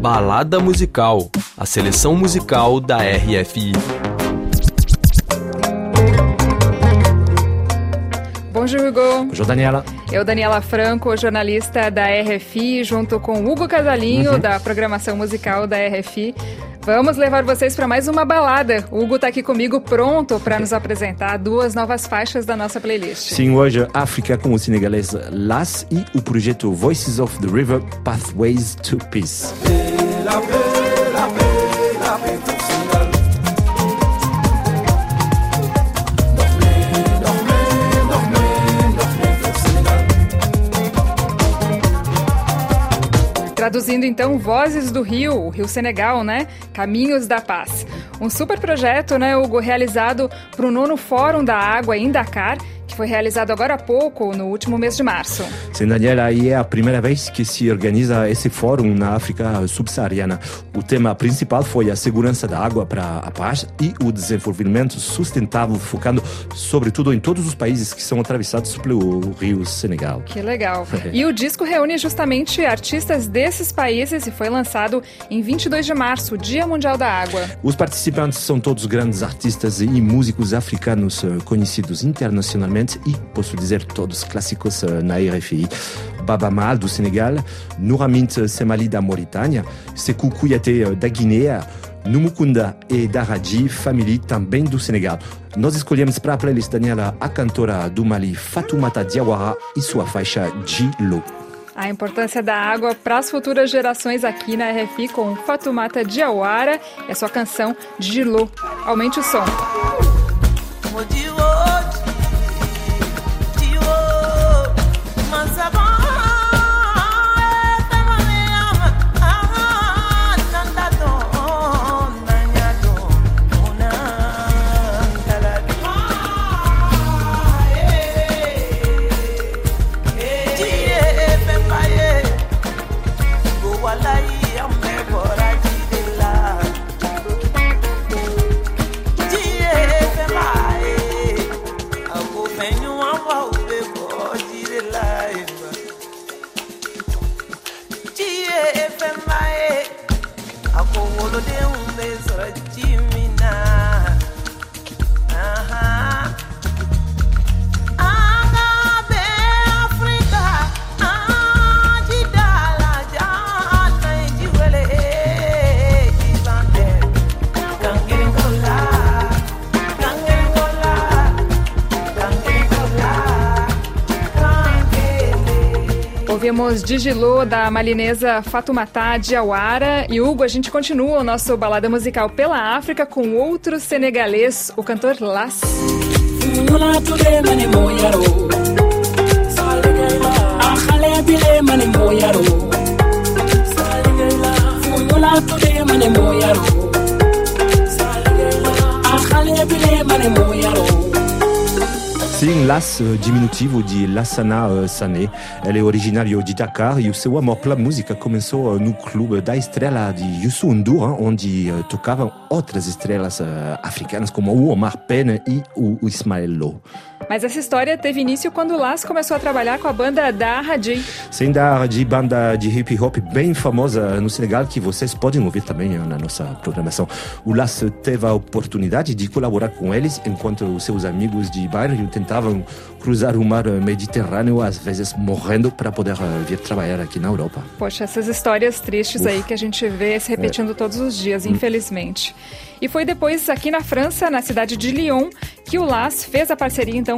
Balada Musical, a seleção musical da RFI. Bonjour, Hugo. Bonjour, Daniela. Eu, Daniela Franco, jornalista da RFI, junto com Hugo Casalinho, Uhum. da programação musical da RFI. Vamos levar vocês para mais uma balada. O Hugo está aqui comigo pronto para nos apresentar duas novas faixas da nossa playlist. Sim, hoje África com o senegalês Las e o projeto Voices of the River Pathways to Peace. Traduzindo então Vozes do Rio, o Rio Senegal, né? Caminhos da Paz. Um super projeto, né, Hugo, realizado para o nono Fórum da Água em Dakar, que foi realizado agora há pouco, no último mês de março. Sim, Daniela, e é a primeira vez que se organiza esse fórum na África subsaariana. O tema principal foi a segurança da água para a paz e o desenvolvimento sustentável, focando sobretudo em todos os países que são atravessados pelo rio Senegal. Que legal. E o disco reúne justamente artistas desses países e foi lançado em 22 de março, Dia Mundial da Água. Os participantes são todos grandes artistas e músicos africanos eh, conhecidos internacionalmente e, posso dizer, todos clássicos eh, na RFI. Baba Mal, do Senegal, Nouramint Semali, da Mauritânia, Sekou Kouyaté, da Guiné, Numukunda e Daraji Family, também do Senegal. Nós escolhemos para a playlist Daniela a cantora do Mali Fatoumata Diawara e sua faixa Gilo. A importância da água para as futuras gerações aqui na RFI com Fatumata Diawara e a sua canção Gilo. Aumente o som. Отпусти Ouvimos Digilô da malinesa Fatoumata Diawara e Hugo, a gente continua o nosso balada musical pela África com outro senegalês, o cantor Las. Sim, Las, eh, diminutivo de Lassana Sané. Ele é originário de Dakar e o seu amor pela música começou eh, no clube da estrela de Youssou N'Dour, onde eh, tocavam outras estrelas africanas como o Omar Pena e o Ismael Lo. Mas essa história teve início quando Las começou a trabalhar com a banda da Hadi. Sem dar de banda de hip hop bem famosa no Senegal, que vocês podem ouvir também eh, na nossa programação. O Las teve a oportunidade de colaborar com eles enquanto os seus amigos de bairro tentavam cruzar o mar Mediterrâneo, às vezes morrendo para poder eh, vir trabalhar aqui na Europa. Poxa, essas histórias tristes aí que a gente vê se repetindo todos os dias, infelizmente. E foi depois aqui na França, na cidade de Lyon, que o Las fez a parceria então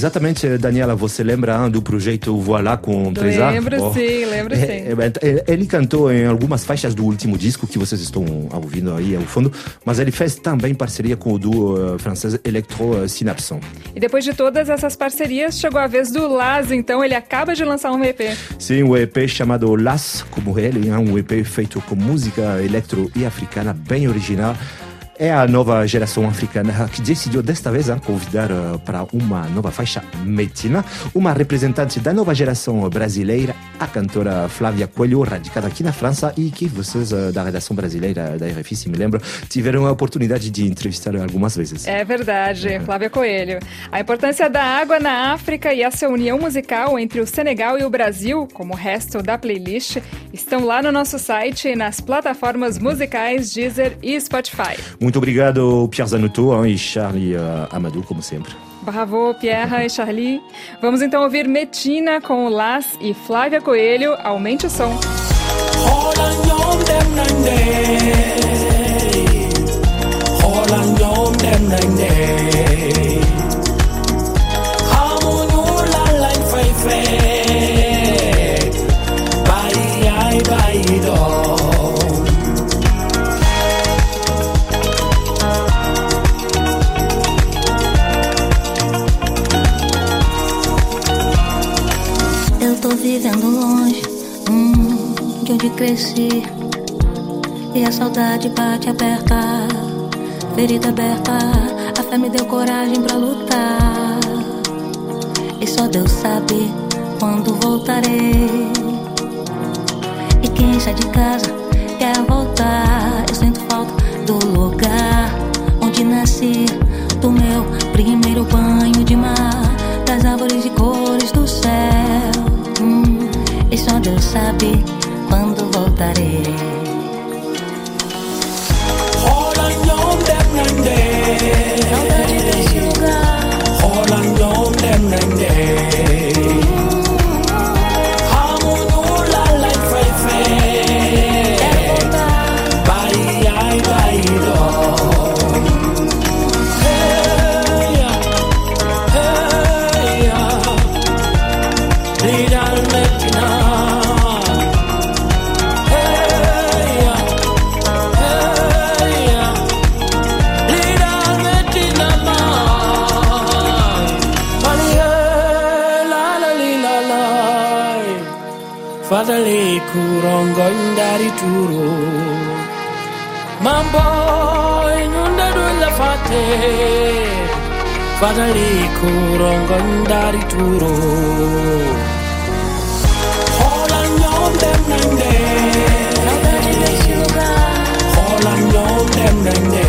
Exatamente, Daniela, você lembra ah, do projeto Voilà com Trésor? Lembro sim, lembro sim. É, é, ele cantou em algumas faixas do último disco que vocês estão ouvindo aí ao fundo, mas ele fez também parceria com o duo francês Electro Synapson. E depois de todas essas parcerias, chegou a vez do Las, então ele acaba de lançar um EP. Sim, o EP chamado Las, como ele, é um EP feito com música electro e africana bem original. É a nova geração africana que decidiu desta vez convidar uh, para uma nova faixa Metina, uma representante da nova geração brasileira, a cantora Flávia Coelho, radicada aqui na França e que vocês uh, da redação brasileira da RFI, se me lembro, tiveram a oportunidade de entrevistar algumas vezes. É verdade, uhum. Flávia Coelho. A importância da água na África e essa união musical entre o Senegal e o Brasil, como o resto da playlist, estão lá no nosso site e nas plataformas musicais Deezer e Spotify. Muito obrigado, Pierre Zanotto e Charlie uh, Amadou, como sempre. Bravo, Pierre e Charlie. Vamos então ouvir Metina com Las e Flávia Coelho. Aumente o som. Cresci e a saudade bate aberta, ferida aberta. A fé me deu coragem pra lutar. E só Deus sabe quando voltarei. E quem sai de casa quer voltar. Eu sinto falta do lugar onde nasci, do meu primeiro banho de mar, das árvores e cores Deus sabe quando voltarei. fadhali kurongonyda rituro mambo enyunda dwela fate. Fadhali kurongonyda rituro hola nyonde mnende. Hola nyonde mnende.